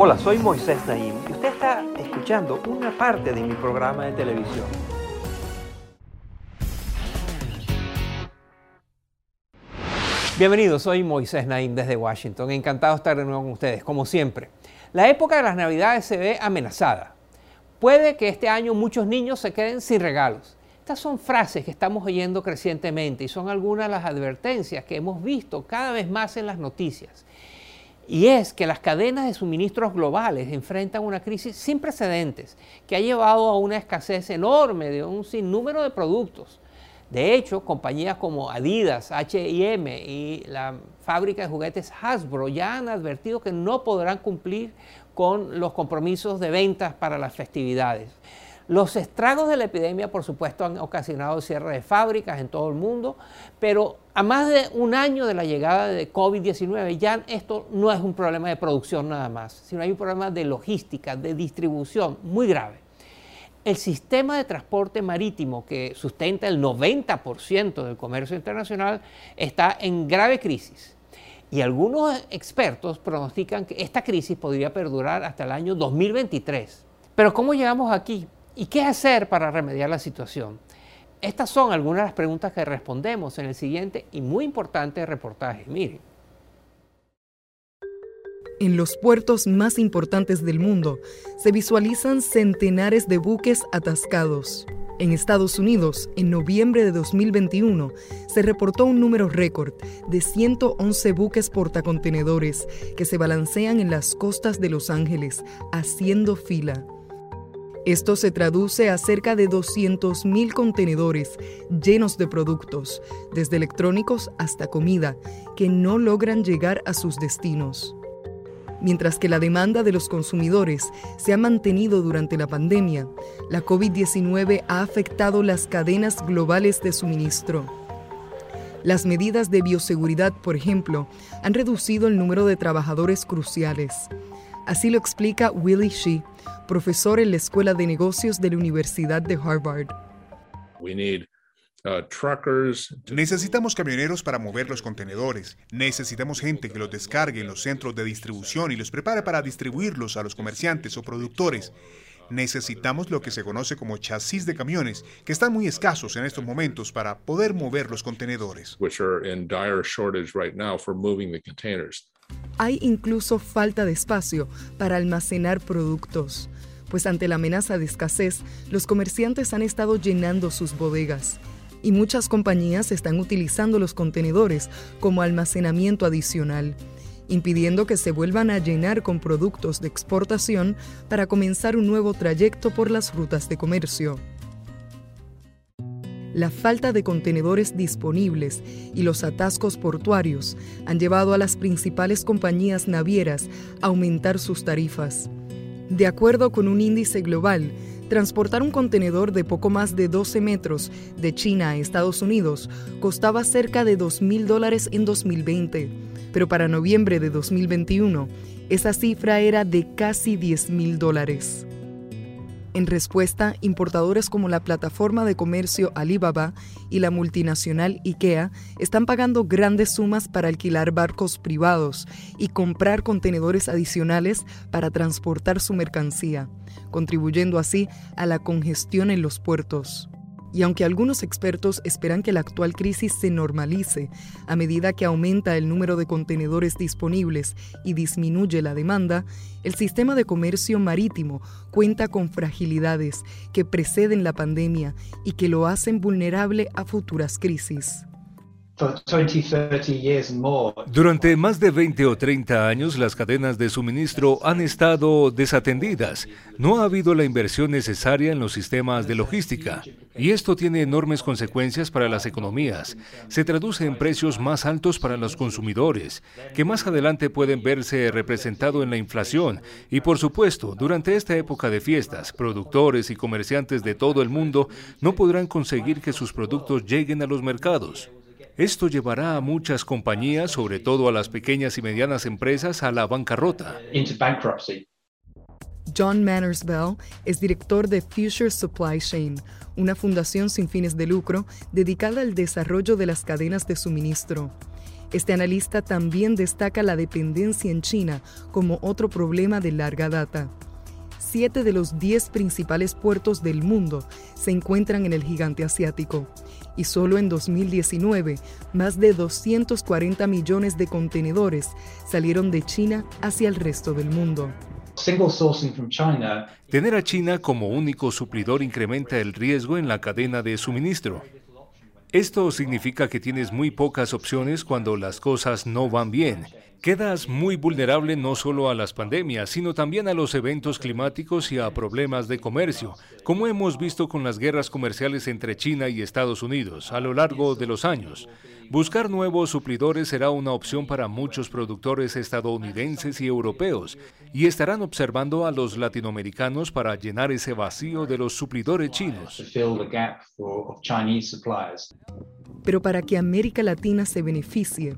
Hola, soy Moisés Naim y usted está escuchando una parte de mi programa de televisión. Bienvenidos, soy Moisés Naim desde Washington. Encantado de estar de nuevo con ustedes, como siempre. La época de las Navidades se ve amenazada. Puede que este año muchos niños se queden sin regalos. Estas son frases que estamos oyendo crecientemente y son algunas de las advertencias que hemos visto cada vez más en las noticias. Y es que las cadenas de suministros globales enfrentan una crisis sin precedentes que ha llevado a una escasez enorme de un sinnúmero de productos. De hecho, compañías como Adidas, HM y la fábrica de juguetes Hasbro ya han advertido que no podrán cumplir con los compromisos de ventas para las festividades. Los estragos de la epidemia, por supuesto, han ocasionado cierre de fábricas en todo el mundo, pero a más de un año de la llegada de COVID-19 ya esto no es un problema de producción nada más, sino hay un problema de logística, de distribución muy grave. El sistema de transporte marítimo que sustenta el 90% del comercio internacional está en grave crisis. Y algunos expertos pronostican que esta crisis podría perdurar hasta el año 2023. Pero ¿cómo llegamos aquí? ¿Y qué hacer para remediar la situación? Estas son algunas de las preguntas que respondemos en el siguiente y muy importante reportaje. Miren. En los puertos más importantes del mundo se visualizan centenares de buques atascados. En Estados Unidos, en noviembre de 2021, se reportó un número récord de 111 buques portacontenedores que se balancean en las costas de Los Ángeles, haciendo fila. Esto se traduce a cerca de 200.000 contenedores llenos de productos, desde electrónicos hasta comida, que no logran llegar a sus destinos. Mientras que la demanda de los consumidores se ha mantenido durante la pandemia, la COVID-19 ha afectado las cadenas globales de suministro. Las medidas de bioseguridad, por ejemplo, han reducido el número de trabajadores cruciales. Así lo explica Willie Shee, profesor en la Escuela de Negocios de la Universidad de Harvard. Uh, necesitamos camioneros para mover los contenedores. Necesitamos gente que los descargue en los centros de distribución y los prepare para distribuirlos a los comerciantes o productores. Necesitamos lo que se conoce como chasis de camiones, que están muy escasos en estos momentos para poder mover los contenedores. Hay incluso falta de espacio para almacenar productos, pues ante la amenaza de escasez, los comerciantes han estado llenando sus bodegas y muchas compañías están utilizando los contenedores como almacenamiento adicional, impidiendo que se vuelvan a llenar con productos de exportación para comenzar un nuevo trayecto por las rutas de comercio. La falta de contenedores disponibles y los atascos portuarios han llevado a las principales compañías navieras a aumentar sus tarifas. De acuerdo con un índice global, Transportar un contenedor de poco más de 12 metros de China a Estados Unidos costaba cerca de 2 mil dólares en 2020, pero para noviembre de 2021 esa cifra era de casi 10 mil dólares. En respuesta, importadores como la plataforma de comercio Alibaba y la multinacional IKEA están pagando grandes sumas para alquilar barcos privados y comprar contenedores adicionales para transportar su mercancía, contribuyendo así a la congestión en los puertos. Y aunque algunos expertos esperan que la actual crisis se normalice a medida que aumenta el número de contenedores disponibles y disminuye la demanda, el sistema de comercio marítimo cuenta con fragilidades que preceden la pandemia y que lo hacen vulnerable a futuras crisis. Durante más de 20 o 30 años las cadenas de suministro han estado desatendidas. No ha habido la inversión necesaria en los sistemas de logística. Y esto tiene enormes consecuencias para las economías. Se traduce en precios más altos para los consumidores, que más adelante pueden verse representado en la inflación. Y por supuesto, durante esta época de fiestas, productores y comerciantes de todo el mundo no podrán conseguir que sus productos lleguen a los mercados. Esto llevará a muchas compañías, sobre todo a las pequeñas y medianas empresas, a la bancarrota. John Manners Bell es director de Future Supply Chain, una fundación sin fines de lucro dedicada al desarrollo de las cadenas de suministro. Este analista también destaca la dependencia en China como otro problema de larga data. Siete de los diez principales puertos del mundo se encuentran en el gigante asiático y solo en 2019 más de 240 millones de contenedores salieron de China hacia el resto del mundo. Tener a China como único suplidor incrementa el riesgo en la cadena de suministro. Esto significa que tienes muy pocas opciones cuando las cosas no van bien Quedas muy vulnerable no solo a las pandemias, sino también a los eventos climáticos y a problemas de comercio, como hemos visto con las guerras comerciales entre China y Estados Unidos a lo largo de los años. Buscar nuevos suplidores será una opción para muchos productores estadounidenses y europeos, y estarán observando a los latinoamericanos para llenar ese vacío de los suplidores chinos. Pero para que América Latina se beneficie,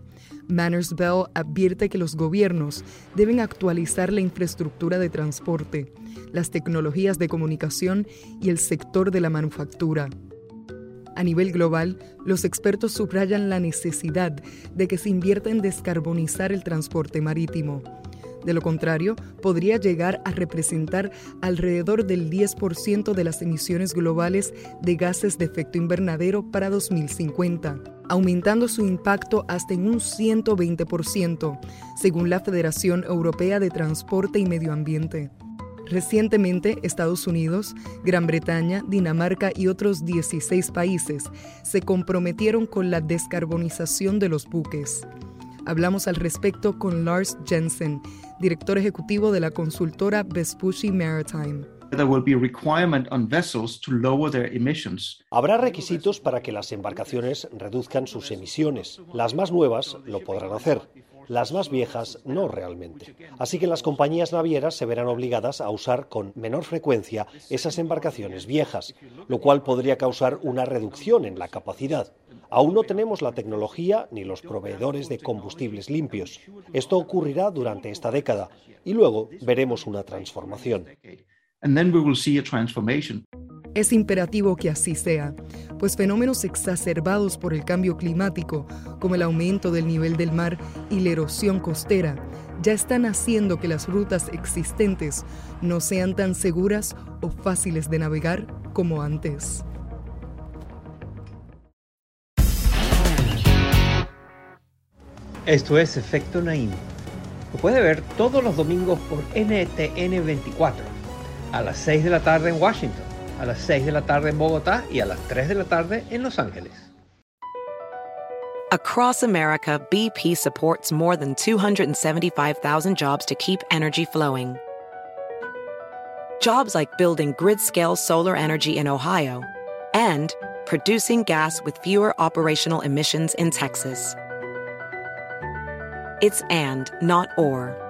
Manners Bell advierte que los gobiernos deben actualizar la infraestructura de transporte, las tecnologías de comunicación y el sector de la manufactura. A nivel global, los expertos subrayan la necesidad de que se invierta en descarbonizar el transporte marítimo. De lo contrario, podría llegar a representar alrededor del 10% de las emisiones globales de gases de efecto invernadero para 2050, aumentando su impacto hasta en un 120%, según la Federación Europea de Transporte y Medio Ambiente. Recientemente, Estados Unidos, Gran Bretaña, Dinamarca y otros 16 países se comprometieron con la descarbonización de los buques. Hablamos al respecto con Lars Jensen, director ejecutivo de la consultora Vespucci Maritime. Habrá requisitos para que las embarcaciones reduzcan sus emisiones. Las más nuevas lo podrán hacer, las más viejas no realmente. Así que las compañías navieras se verán obligadas a usar con menor frecuencia esas embarcaciones viejas, lo cual podría causar una reducción en la capacidad. Aún no tenemos la tecnología ni los proveedores de combustibles limpios. Esto ocurrirá durante esta década y luego veremos una transformación. Es imperativo que así sea, pues fenómenos exacerbados por el cambio climático, como el aumento del nivel del mar y la erosión costera, ya están haciendo que las rutas existentes no sean tan seguras o fáciles de navegar como antes. Esto es Efecto Naim. Lo puede ver todos los domingos por NTN 24, a las 6 de la tarde en Washington, a las 6 de la tarde en Bogotá y a las 3 de la tarde en Los Ángeles. Across America, BP supports more than 275,000 jobs to keep energy flowing. Jobs like building grid-scale solar energy in Ohio and producing gas with fewer operational emissions in Texas. It's and, not or.